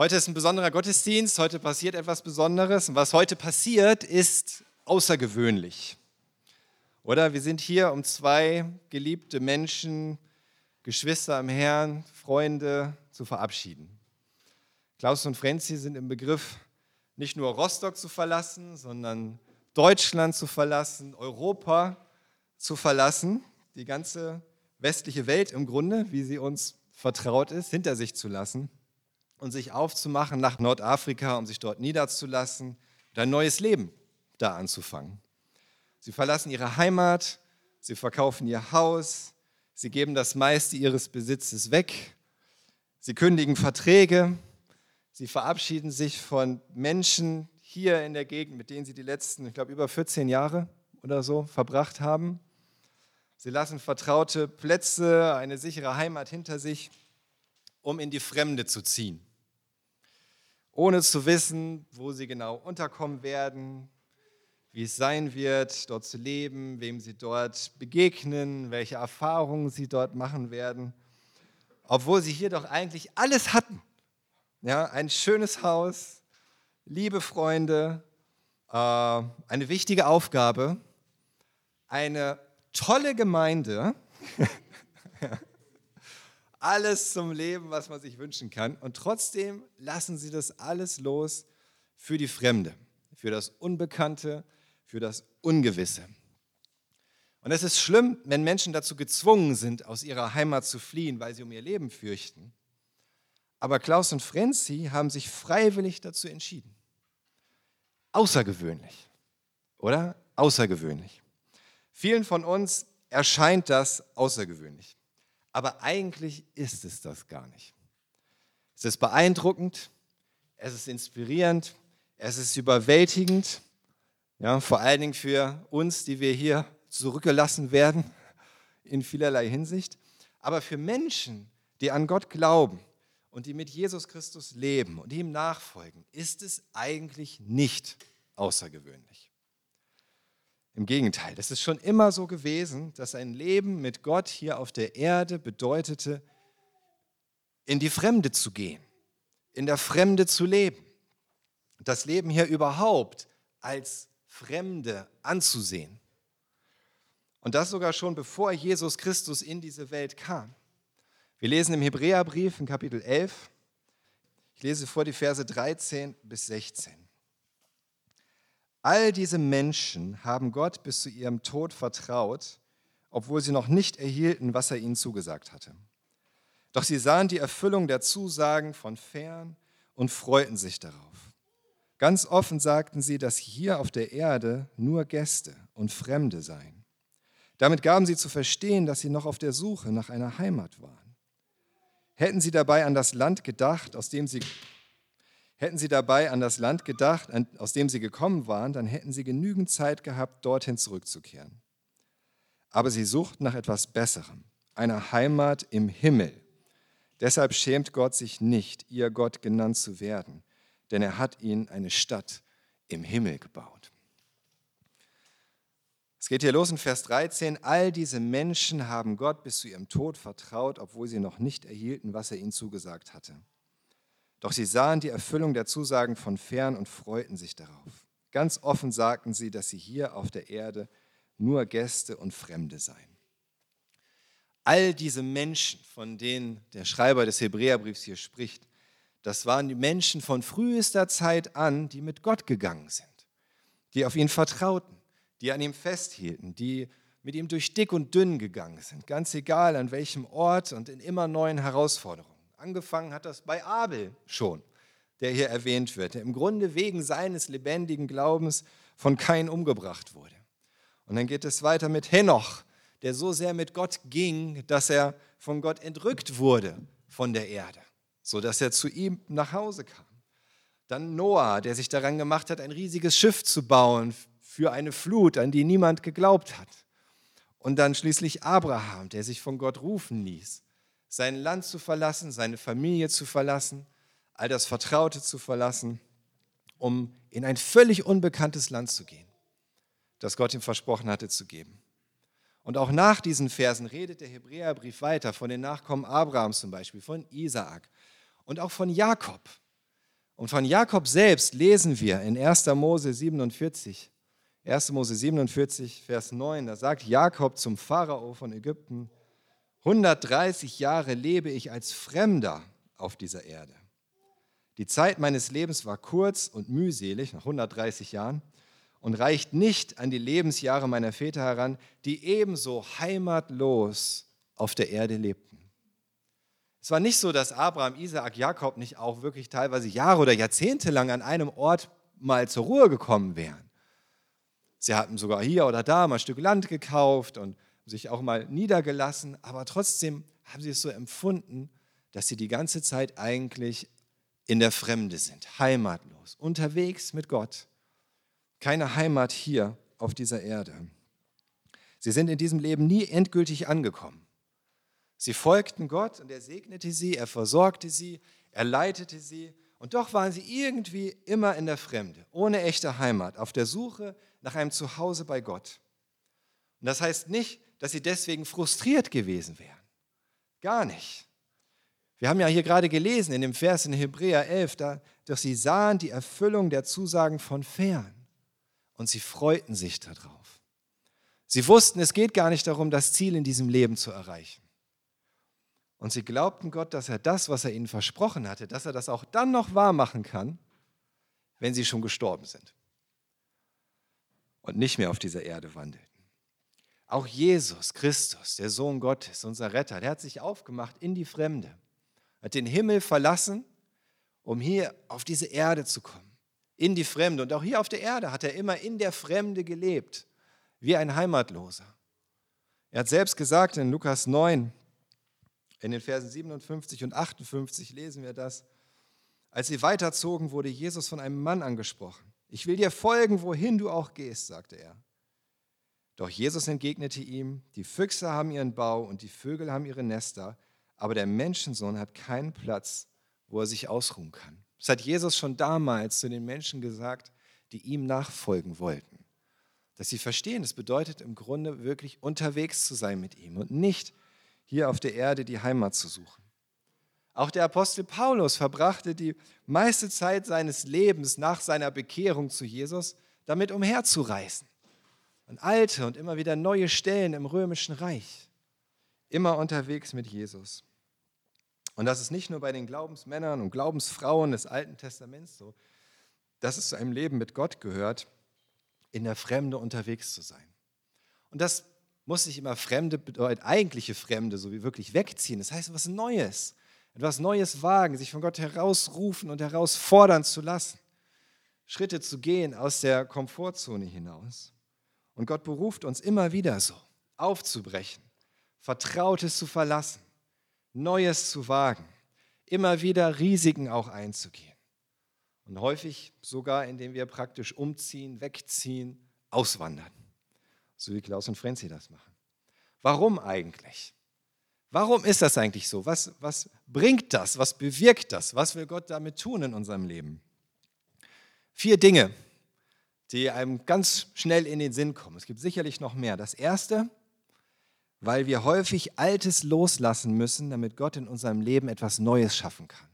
Heute ist ein besonderer Gottesdienst, heute passiert etwas Besonderes. Und was heute passiert, ist außergewöhnlich. Oder wir sind hier, um zwei geliebte Menschen, Geschwister im Herrn, Freunde zu verabschieden. Klaus und Frenzi sind im Begriff, nicht nur Rostock zu verlassen, sondern Deutschland zu verlassen, Europa zu verlassen, die ganze westliche Welt im Grunde, wie sie uns vertraut ist, hinter sich zu lassen und sich aufzumachen nach Nordafrika, um sich dort niederzulassen und ein neues Leben da anzufangen. Sie verlassen ihre Heimat, sie verkaufen ihr Haus, sie geben das meiste ihres Besitzes weg, sie kündigen Verträge, sie verabschieden sich von Menschen hier in der Gegend, mit denen sie die letzten, ich glaube, über 14 Jahre oder so verbracht haben. Sie lassen vertraute Plätze, eine sichere Heimat hinter sich, um in die Fremde zu ziehen ohne zu wissen, wo sie genau unterkommen werden, wie es sein wird, dort zu leben, wem sie dort begegnen, welche Erfahrungen sie dort machen werden, obwohl sie hier doch eigentlich alles hatten. Ja, ein schönes Haus, liebe Freunde, äh, eine wichtige Aufgabe, eine tolle Gemeinde. alles zum Leben, was man sich wünschen kann. Und trotzdem lassen sie das alles los für die Fremde, für das Unbekannte, für das Ungewisse. Und es ist schlimm, wenn Menschen dazu gezwungen sind, aus ihrer Heimat zu fliehen, weil sie um ihr Leben fürchten. Aber Klaus und Frenzi haben sich freiwillig dazu entschieden. Außergewöhnlich, oder? Außergewöhnlich. Vielen von uns erscheint das außergewöhnlich. Aber eigentlich ist es das gar nicht. Es ist beeindruckend, es ist inspirierend, es ist überwältigend, ja, vor allen Dingen für uns, die wir hier zurückgelassen werden, in vielerlei Hinsicht. Aber für Menschen, die an Gott glauben und die mit Jesus Christus leben und ihm nachfolgen, ist es eigentlich nicht außergewöhnlich. Im Gegenteil, es ist schon immer so gewesen, dass ein Leben mit Gott hier auf der Erde bedeutete, in die Fremde zu gehen, in der Fremde zu leben. Das Leben hier überhaupt als Fremde anzusehen. Und das sogar schon bevor Jesus Christus in diese Welt kam. Wir lesen im Hebräerbrief in Kapitel 11, ich lese vor die Verse 13 bis 16. All diese Menschen haben Gott bis zu ihrem Tod vertraut, obwohl sie noch nicht erhielten, was er ihnen zugesagt hatte. Doch sie sahen die Erfüllung der Zusagen von fern und freuten sich darauf. Ganz offen sagten sie, dass hier auf der Erde nur Gäste und Fremde seien. Damit gaben sie zu verstehen, dass sie noch auf der Suche nach einer Heimat waren. Hätten sie dabei an das Land gedacht, aus dem sie Hätten sie dabei an das Land gedacht, aus dem sie gekommen waren, dann hätten sie genügend Zeit gehabt, dorthin zurückzukehren. Aber sie suchten nach etwas Besserem, einer Heimat im Himmel. Deshalb schämt Gott sich nicht, ihr Gott genannt zu werden, denn er hat ihnen eine Stadt im Himmel gebaut. Es geht hier los in Vers 13. All diese Menschen haben Gott bis zu ihrem Tod vertraut, obwohl sie noch nicht erhielten, was er ihnen zugesagt hatte. Doch sie sahen die Erfüllung der Zusagen von fern und freuten sich darauf. Ganz offen sagten sie, dass sie hier auf der Erde nur Gäste und Fremde seien. All diese Menschen, von denen der Schreiber des Hebräerbriefs hier spricht, das waren die Menschen von frühester Zeit an, die mit Gott gegangen sind, die auf ihn vertrauten, die an ihm festhielten, die mit ihm durch dick und dünn gegangen sind, ganz egal an welchem Ort und in immer neuen Herausforderungen. Angefangen hat das bei Abel schon, der hier erwähnt wird, der im Grunde wegen seines lebendigen Glaubens von Kain umgebracht wurde. Und dann geht es weiter mit Henoch, der so sehr mit Gott ging, dass er von Gott entrückt wurde von der Erde, sodass er zu ihm nach Hause kam. Dann Noah, der sich daran gemacht hat, ein riesiges Schiff zu bauen für eine Flut, an die niemand geglaubt hat. Und dann schließlich Abraham, der sich von Gott rufen ließ sein Land zu verlassen, seine Familie zu verlassen, all das Vertraute zu verlassen, um in ein völlig unbekanntes Land zu gehen, das Gott ihm versprochen hatte zu geben. Und auch nach diesen Versen redet der Hebräerbrief weiter von den Nachkommen Abrahams zum Beispiel, von Isaak und auch von Jakob, Und von Jakob selbst lesen wir in 1. Mose 47. 1. Mose 47, Vers 9, da sagt Jakob zum Pharao von Ägypten, 130 Jahre lebe ich als Fremder auf dieser Erde. Die Zeit meines Lebens war kurz und mühselig, nach 130 Jahren, und reicht nicht an die Lebensjahre meiner Väter heran, die ebenso heimatlos auf der Erde lebten. Es war nicht so, dass Abraham, Isaak, Jakob nicht auch wirklich teilweise Jahre oder Jahrzehnte lang an einem Ort mal zur Ruhe gekommen wären. Sie hatten sogar hier oder da mal ein Stück Land gekauft und sich auch mal niedergelassen, aber trotzdem haben sie es so empfunden, dass sie die ganze Zeit eigentlich in der Fremde sind, heimatlos, unterwegs mit Gott. Keine Heimat hier auf dieser Erde. Sie sind in diesem Leben nie endgültig angekommen. Sie folgten Gott und er segnete sie, er versorgte sie, er leitete sie. Und doch waren sie irgendwie immer in der Fremde, ohne echte Heimat, auf der Suche nach einem Zuhause bei Gott. Und das heißt nicht, dass sie deswegen frustriert gewesen wären. Gar nicht. Wir haben ja hier gerade gelesen in dem Vers in Hebräer 11, da, doch sie sahen die Erfüllung der Zusagen von fern und sie freuten sich darauf. Sie wussten, es geht gar nicht darum, das Ziel in diesem Leben zu erreichen. Und sie glaubten Gott, dass er das, was er ihnen versprochen hatte, dass er das auch dann noch wahr machen kann, wenn sie schon gestorben sind und nicht mehr auf dieser Erde wandelten. Auch Jesus Christus, der Sohn Gottes, unser Retter, der hat sich aufgemacht in die Fremde, hat den Himmel verlassen, um hier auf diese Erde zu kommen, in die Fremde. Und auch hier auf der Erde hat er immer in der Fremde gelebt, wie ein Heimatloser. Er hat selbst gesagt in Lukas 9, in den Versen 57 und 58 lesen wir das. Als sie weiterzogen, wurde Jesus von einem Mann angesprochen. Ich will dir folgen, wohin du auch gehst, sagte er. Doch Jesus entgegnete ihm, die Füchse haben ihren Bau und die Vögel haben ihre Nester, aber der Menschensohn hat keinen Platz, wo er sich ausruhen kann. Das hat Jesus schon damals zu den Menschen gesagt, die ihm nachfolgen wollten. Dass sie verstehen, das bedeutet im Grunde wirklich unterwegs zu sein mit ihm und nicht hier auf der Erde die Heimat zu suchen. Auch der Apostel Paulus verbrachte die meiste Zeit seines Lebens nach seiner Bekehrung zu Jesus damit umherzureisen. An alte und immer wieder neue Stellen im römischen Reich. Immer unterwegs mit Jesus. Und das ist nicht nur bei den Glaubensmännern und Glaubensfrauen des Alten Testaments so, dass es zu einem Leben mit Gott gehört, in der Fremde unterwegs zu sein. Und das muss nicht immer Fremde bedeuten, eigentliche Fremde, so wie wirklich wegziehen. Das heißt, etwas Neues, etwas Neues wagen, sich von Gott herausrufen und herausfordern zu lassen. Schritte zu gehen aus der Komfortzone hinaus. Und Gott beruft uns immer wieder so, aufzubrechen, Vertrautes zu verlassen, Neues zu wagen, immer wieder Risiken auch einzugehen. Und häufig sogar, indem wir praktisch umziehen, wegziehen, auswandern so wie Klaus und Frenzi das machen. Warum eigentlich? Warum ist das eigentlich so? Was, was bringt das? Was bewirkt das? Was will Gott damit tun in unserem Leben? Vier Dinge, die einem ganz schnell in den Sinn kommen. Es gibt sicherlich noch mehr. Das erste, weil wir häufig Altes loslassen müssen, damit Gott in unserem Leben etwas Neues schaffen kann.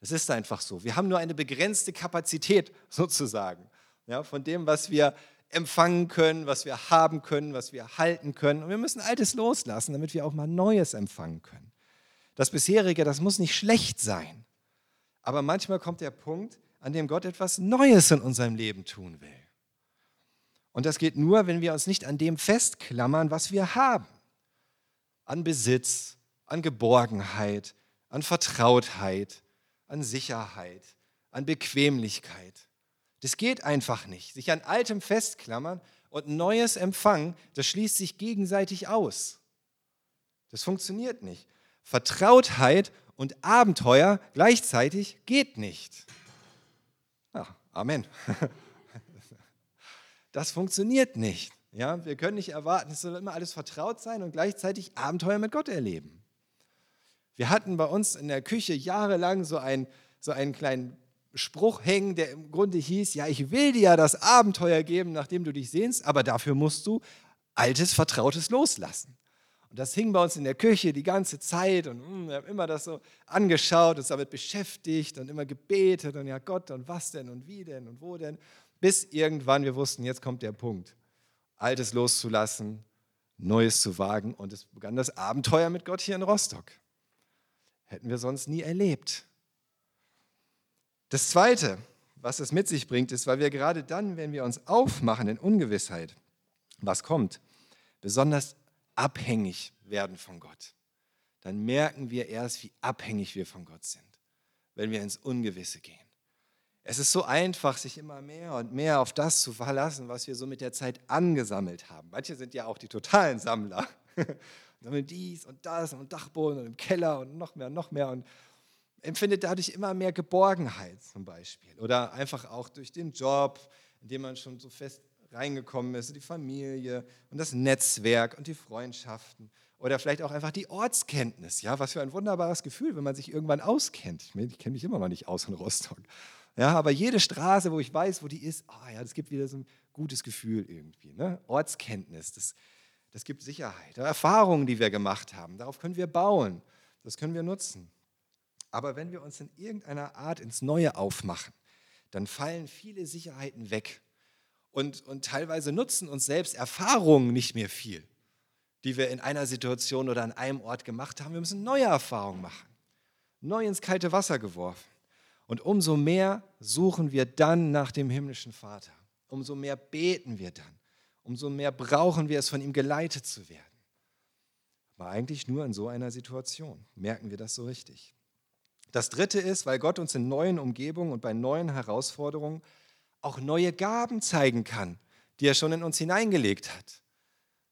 Das ist einfach so. Wir haben nur eine begrenzte Kapazität sozusagen ja, von dem, was wir empfangen können, was wir haben können, was wir halten können. Und wir müssen Altes loslassen, damit wir auch mal Neues empfangen können. Das bisherige, das muss nicht schlecht sein. Aber manchmal kommt der Punkt, an dem Gott etwas Neues in unserem Leben tun will. Und das geht nur, wenn wir uns nicht an dem festklammern, was wir haben. An Besitz, an Geborgenheit, an Vertrautheit, an Sicherheit, an Bequemlichkeit. Das geht einfach nicht. Sich an Altem festklammern und Neues empfangen, das schließt sich gegenseitig aus. Das funktioniert nicht. Vertrautheit und Abenteuer gleichzeitig geht nicht. Amen. Das funktioniert nicht. Ja, wir können nicht erwarten, es soll immer alles vertraut sein und gleichzeitig Abenteuer mit Gott erleben. Wir hatten bei uns in der Küche jahrelang so einen, so einen kleinen Spruch hängen, der im Grunde hieß, ja, ich will dir ja das Abenteuer geben, nachdem du dich sehnst, aber dafür musst du altes, vertrautes loslassen. Und das hing bei uns in der Küche die ganze Zeit und hm, wir haben immer das so angeschaut, uns damit beschäftigt und immer gebetet und ja Gott und was denn und wie denn und wo denn, bis irgendwann wir wussten, jetzt kommt der Punkt, Altes loszulassen, Neues zu wagen und es begann das Abenteuer mit Gott hier in Rostock. Hätten wir sonst nie erlebt. Das Zweite, was es mit sich bringt, ist, weil wir gerade dann, wenn wir uns aufmachen in Ungewissheit, was kommt, besonders abhängig werden von Gott. Dann merken wir erst, wie abhängig wir von Gott sind, wenn wir ins Ungewisse gehen. Es ist so einfach, sich immer mehr und mehr auf das zu verlassen, was wir so mit der Zeit angesammelt haben. Manche sind ja auch die totalen Sammler. Sammeln dies und das und Dachboden und im Keller und noch mehr und noch mehr und empfindet dadurch immer mehr Geborgenheit zum Beispiel. Oder einfach auch durch den Job, in dem man schon so fest reingekommen ist, die Familie und das Netzwerk und die Freundschaften oder vielleicht auch einfach die Ortskenntnis. Ja, was für ein wunderbares Gefühl, wenn man sich irgendwann auskennt. Ich, ich kenne mich immer noch nicht aus in Rostock. Ja, aber jede Straße, wo ich weiß, wo die ist, oh ja, das gibt wieder so ein gutes Gefühl irgendwie. Ne? Ortskenntnis, das, das gibt Sicherheit. Erfahrungen, die wir gemacht haben, darauf können wir bauen. Das können wir nutzen. Aber wenn wir uns in irgendeiner Art ins Neue aufmachen, dann fallen viele Sicherheiten weg und, und teilweise nutzen uns selbst Erfahrungen nicht mehr viel, die wir in einer Situation oder an einem Ort gemacht haben. Wir müssen neue Erfahrungen machen, neu ins kalte Wasser geworfen. Und umso mehr suchen wir dann nach dem himmlischen Vater, umso mehr beten wir dann, umso mehr brauchen wir es, von ihm geleitet zu werden. Aber eigentlich nur in so einer Situation merken wir das so richtig. Das Dritte ist, weil Gott uns in neuen Umgebungen und bei neuen Herausforderungen auch neue Gaben zeigen kann, die er schon in uns hineingelegt hat.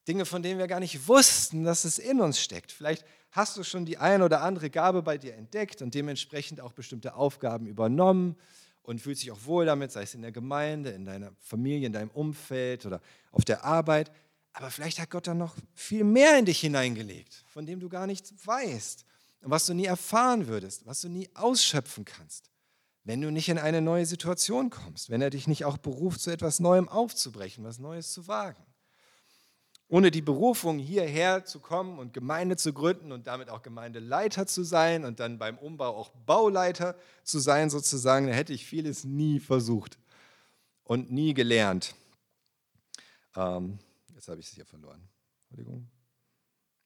Dinge, von denen wir gar nicht wussten, dass es in uns steckt. Vielleicht hast du schon die ein oder andere Gabe bei dir entdeckt und dementsprechend auch bestimmte Aufgaben übernommen und fühlst dich auch wohl damit, sei es in der Gemeinde, in deiner Familie, in deinem Umfeld oder auf der Arbeit. Aber vielleicht hat Gott dann noch viel mehr in dich hineingelegt, von dem du gar nichts weißt und was du nie erfahren würdest, was du nie ausschöpfen kannst wenn du nicht in eine neue Situation kommst, wenn er dich nicht auch beruft, zu etwas Neuem aufzubrechen, was Neues zu wagen. Ohne die Berufung, hierher zu kommen und Gemeinde zu gründen und damit auch Gemeindeleiter zu sein und dann beim Umbau auch Bauleiter zu sein, sozusagen, da hätte ich vieles nie versucht und nie gelernt. Ähm, jetzt habe ich es hier verloren. Entschuldigung.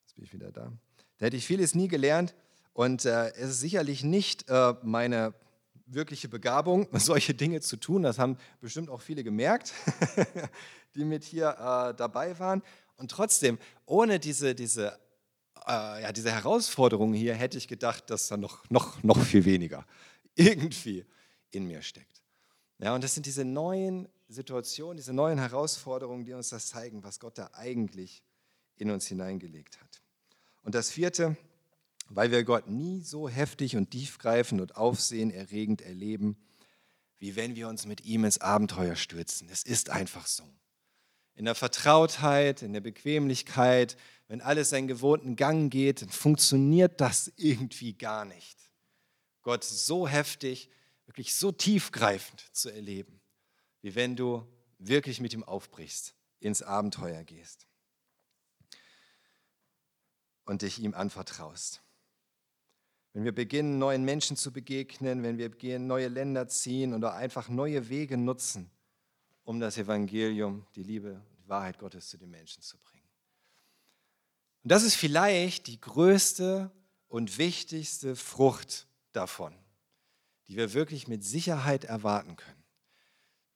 Jetzt bin ich wieder da. Da hätte ich vieles nie gelernt und äh, es ist sicherlich nicht äh, meine wirkliche Begabung, solche Dinge zu tun. Das haben bestimmt auch viele gemerkt, die mit hier äh, dabei waren. Und trotzdem, ohne diese, diese, äh, ja, diese Herausforderungen hier, hätte ich gedacht, dass da noch, noch, noch viel weniger irgendwie in mir steckt. Ja, und das sind diese neuen Situationen, diese neuen Herausforderungen, die uns das zeigen, was Gott da eigentlich in uns hineingelegt hat. Und das vierte, weil wir Gott nie so heftig und tiefgreifend und aufsehenerregend erleben, wie wenn wir uns mit ihm ins Abenteuer stürzen. Es ist einfach so. In der Vertrautheit, in der Bequemlichkeit, wenn alles seinen gewohnten Gang geht, dann funktioniert das irgendwie gar nicht. Gott so heftig, wirklich so tiefgreifend zu erleben, wie wenn du wirklich mit ihm aufbrichst, ins Abenteuer gehst und dich ihm anvertraust. Wenn wir beginnen, neuen Menschen zu begegnen, wenn wir beginnen, neue Länder ziehen oder einfach neue Wege nutzen, um das Evangelium, die Liebe, die Wahrheit Gottes zu den Menschen zu bringen. Und das ist vielleicht die größte und wichtigste Frucht davon, die wir wirklich mit Sicherheit erwarten können.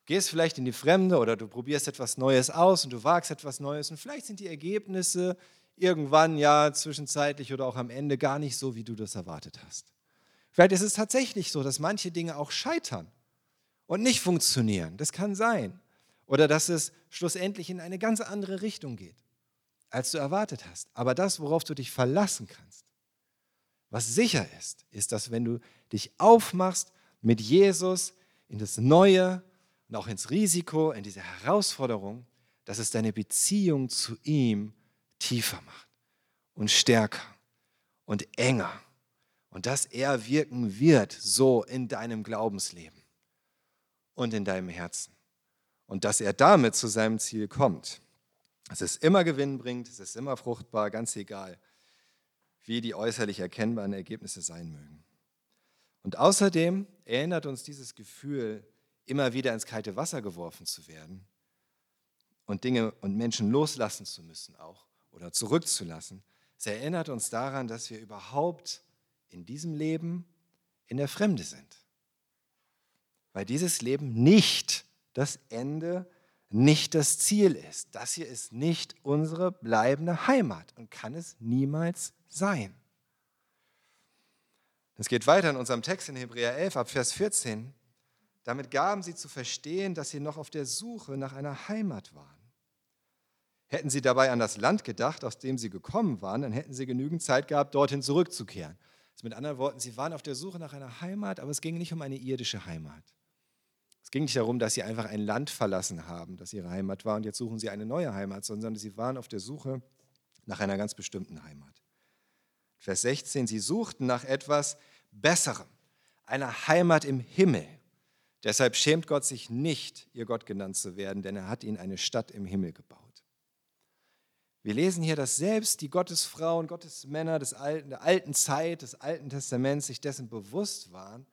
Du gehst vielleicht in die Fremde oder du probierst etwas Neues aus und du wagst etwas Neues und vielleicht sind die Ergebnisse irgendwann ja zwischenzeitlich oder auch am Ende gar nicht so, wie du das erwartet hast. Vielleicht ist es tatsächlich so, dass manche Dinge auch scheitern und nicht funktionieren. Das kann sein. Oder dass es schlussendlich in eine ganz andere Richtung geht, als du erwartet hast. Aber das, worauf du dich verlassen kannst, was sicher ist, ist, dass wenn du dich aufmachst mit Jesus in das Neue und auch ins Risiko, in diese Herausforderung, dass es deine Beziehung zu ihm tiefer macht und stärker und enger und dass er wirken wird so in deinem Glaubensleben und in deinem Herzen und dass er damit zu seinem Ziel kommt. Es ist immer gewinnbringend, es ist immer fruchtbar, ganz egal, wie die äußerlich erkennbaren Ergebnisse sein mögen. Und außerdem erinnert uns dieses Gefühl, immer wieder ins kalte Wasser geworfen zu werden und Dinge und Menschen loslassen zu müssen auch oder zurückzulassen. Es erinnert uns daran, dass wir überhaupt in diesem Leben in der Fremde sind. Weil dieses Leben nicht das Ende, nicht das Ziel ist. Das hier ist nicht unsere bleibende Heimat und kann es niemals sein. Es geht weiter in unserem Text in Hebräer 11 ab Vers 14. Damit gaben sie zu verstehen, dass sie noch auf der Suche nach einer Heimat waren. Hätten sie dabei an das Land gedacht, aus dem sie gekommen waren, dann hätten sie genügend Zeit gehabt, dorthin zurückzukehren. Also mit anderen Worten, sie waren auf der Suche nach einer Heimat, aber es ging nicht um eine irdische Heimat. Es ging nicht darum, dass sie einfach ein Land verlassen haben, das ihre Heimat war und jetzt suchen sie eine neue Heimat, sondern sie waren auf der Suche nach einer ganz bestimmten Heimat. Vers 16, sie suchten nach etwas Besserem, einer Heimat im Himmel. Deshalb schämt Gott sich nicht, ihr Gott genannt zu werden, denn er hat ihnen eine Stadt im Himmel gebaut. Wir lesen hier, dass selbst die Gottesfrauen, Gottesmänner des alten, der alten Zeit, des Alten Testaments sich dessen bewusst waren,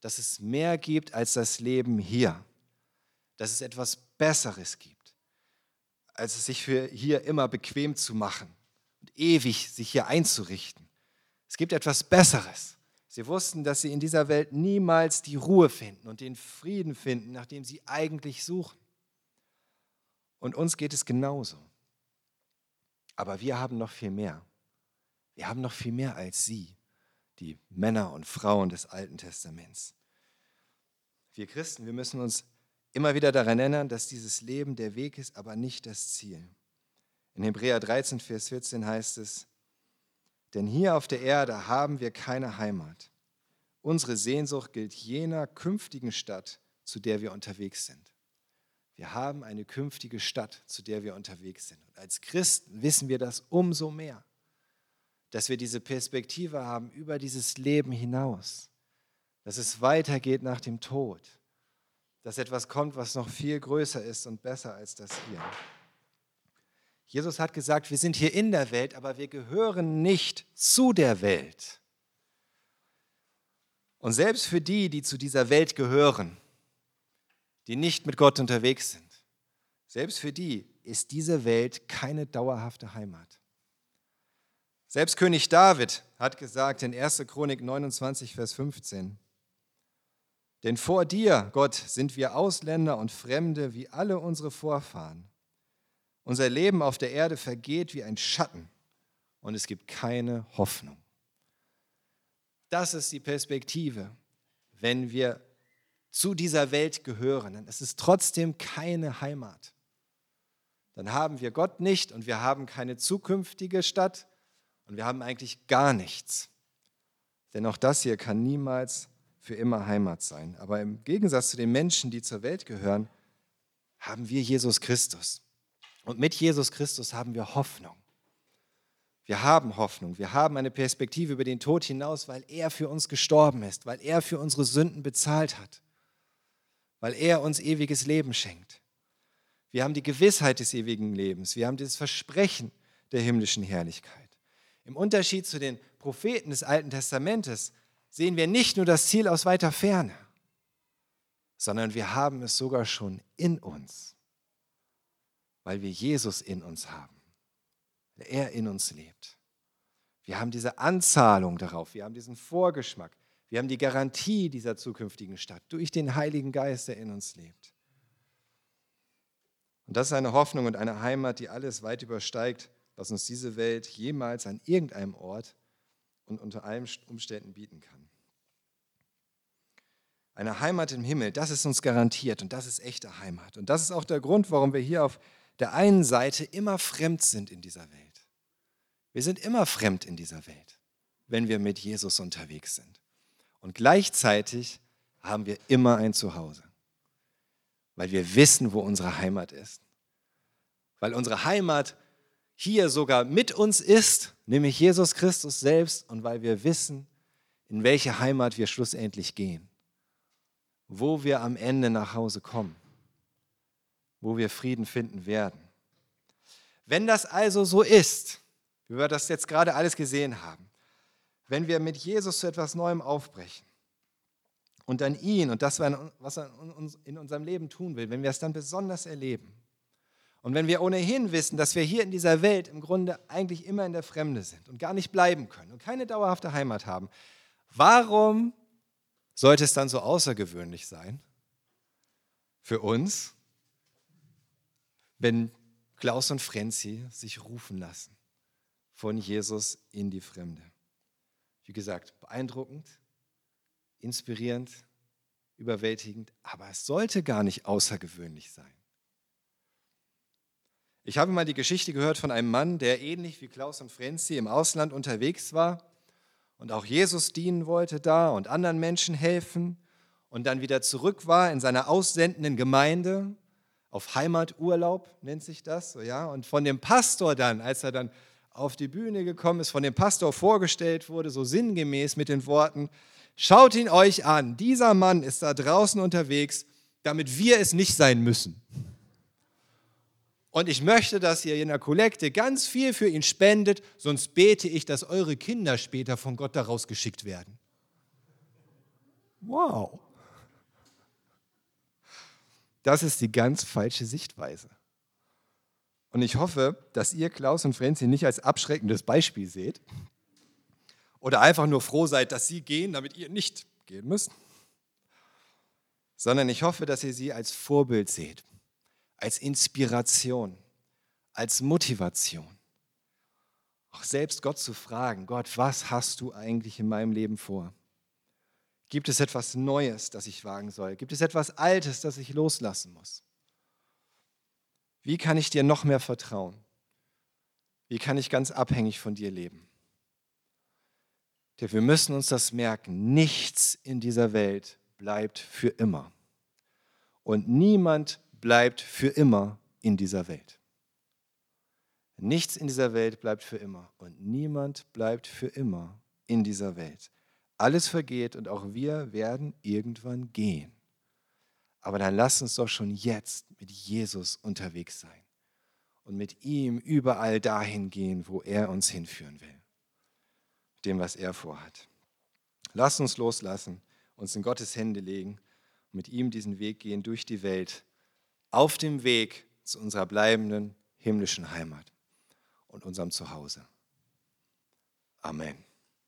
dass es mehr gibt als das Leben hier. Dass es etwas Besseres gibt, als es sich für hier immer bequem zu machen und ewig sich hier einzurichten. Es gibt etwas Besseres. Sie wussten, dass sie in dieser Welt niemals die Ruhe finden und den Frieden finden, nach dem sie eigentlich suchen. Und uns geht es genauso. Aber wir haben noch viel mehr. Wir haben noch viel mehr als sie, die Männer und Frauen des Alten Testaments. Wir Christen, wir müssen uns immer wieder daran erinnern, dass dieses Leben der Weg ist, aber nicht das Ziel. In Hebräer 13, Vers 14 heißt es, denn hier auf der Erde haben wir keine Heimat. Unsere Sehnsucht gilt jener künftigen Stadt, zu der wir unterwegs sind. Wir haben eine künftige Stadt, zu der wir unterwegs sind. Und als Christen wissen wir das umso mehr, dass wir diese Perspektive haben über dieses Leben hinaus, dass es weitergeht nach dem Tod, dass etwas kommt, was noch viel größer ist und besser als das hier. Jesus hat gesagt, wir sind hier in der Welt, aber wir gehören nicht zu der Welt. Und selbst für die, die zu dieser Welt gehören, die nicht mit Gott unterwegs sind. Selbst für die ist diese Welt keine dauerhafte Heimat. Selbst König David hat gesagt in 1. Chronik 29, Vers 15, denn vor dir, Gott, sind wir Ausländer und Fremde wie alle unsere Vorfahren. Unser Leben auf der Erde vergeht wie ein Schatten und es gibt keine Hoffnung. Das ist die Perspektive, wenn wir zu dieser Welt gehören, dann ist es trotzdem keine Heimat. Dann haben wir Gott nicht und wir haben keine zukünftige Stadt und wir haben eigentlich gar nichts. Denn auch das hier kann niemals für immer Heimat sein. Aber im Gegensatz zu den Menschen, die zur Welt gehören, haben wir Jesus Christus. Und mit Jesus Christus haben wir Hoffnung. Wir haben Hoffnung, wir haben eine Perspektive über den Tod hinaus, weil er für uns gestorben ist, weil er für unsere Sünden bezahlt hat weil er uns ewiges Leben schenkt. Wir haben die Gewissheit des ewigen Lebens. Wir haben dieses Versprechen der himmlischen Herrlichkeit. Im Unterschied zu den Propheten des Alten Testamentes sehen wir nicht nur das Ziel aus weiter Ferne, sondern wir haben es sogar schon in uns, weil wir Jesus in uns haben, weil er in uns lebt. Wir haben diese Anzahlung darauf, wir haben diesen Vorgeschmack, wir haben die Garantie dieser zukünftigen Stadt durch den Heiligen Geist, der in uns lebt. Und das ist eine Hoffnung und eine Heimat, die alles weit übersteigt, was uns diese Welt jemals an irgendeinem Ort und unter allen Umständen bieten kann. Eine Heimat im Himmel, das ist uns garantiert und das ist echte Heimat. Und das ist auch der Grund, warum wir hier auf der einen Seite immer fremd sind in dieser Welt. Wir sind immer fremd in dieser Welt, wenn wir mit Jesus unterwegs sind. Und gleichzeitig haben wir immer ein Zuhause, weil wir wissen, wo unsere Heimat ist. Weil unsere Heimat hier sogar mit uns ist, nämlich Jesus Christus selbst, und weil wir wissen, in welche Heimat wir schlussendlich gehen, wo wir am Ende nach Hause kommen, wo wir Frieden finden werden. Wenn das also so ist, wie wir das jetzt gerade alles gesehen haben, wenn wir mit Jesus zu etwas Neuem aufbrechen und dann ihn und das, was er in unserem Leben tun will, wenn wir es dann besonders erleben und wenn wir ohnehin wissen, dass wir hier in dieser Welt im Grunde eigentlich immer in der Fremde sind und gar nicht bleiben können und keine dauerhafte Heimat haben, warum sollte es dann so außergewöhnlich sein für uns, wenn Klaus und Frenzi sich rufen lassen von Jesus in die Fremde? Wie gesagt, beeindruckend, inspirierend, überwältigend, aber es sollte gar nicht außergewöhnlich sein. Ich habe mal die Geschichte gehört von einem Mann, der ähnlich wie Klaus und Frenzi im Ausland unterwegs war und auch Jesus dienen wollte da und anderen Menschen helfen und dann wieder zurück war in seiner aussendenden Gemeinde auf Heimaturlaub nennt sich das, so ja, und von dem Pastor dann, als er dann auf die Bühne gekommen ist, von dem Pastor vorgestellt wurde, so sinngemäß mit den Worten, schaut ihn euch an, dieser Mann ist da draußen unterwegs, damit wir es nicht sein müssen. Und ich möchte, dass ihr in der Kollekte ganz viel für ihn spendet, sonst bete ich, dass eure Kinder später von Gott daraus geschickt werden. Wow. Das ist die ganz falsche Sichtweise. Und ich hoffe, dass ihr Klaus und Frenzi nicht als abschreckendes Beispiel seht oder einfach nur froh seid, dass sie gehen, damit ihr nicht gehen müsst, sondern ich hoffe, dass ihr sie als Vorbild seht, als Inspiration, als Motivation. Auch selbst Gott zu fragen, Gott, was hast du eigentlich in meinem Leben vor? Gibt es etwas Neues, das ich wagen soll? Gibt es etwas Altes, das ich loslassen muss? Wie kann ich dir noch mehr vertrauen? Wie kann ich ganz abhängig von dir leben? Denn wir müssen uns das merken, nichts in dieser Welt bleibt für immer. Und niemand bleibt für immer in dieser Welt. Nichts in dieser Welt bleibt für immer und niemand bleibt für immer in dieser Welt. Alles vergeht und auch wir werden irgendwann gehen. Aber dann lass uns doch schon jetzt mit Jesus unterwegs sein und mit ihm überall dahin gehen, wo er uns hinführen will. Dem, was er vorhat. Lass uns loslassen, uns in Gottes Hände legen und mit ihm diesen Weg gehen durch die Welt, auf dem Weg zu unserer bleibenden himmlischen Heimat und unserem Zuhause. Amen.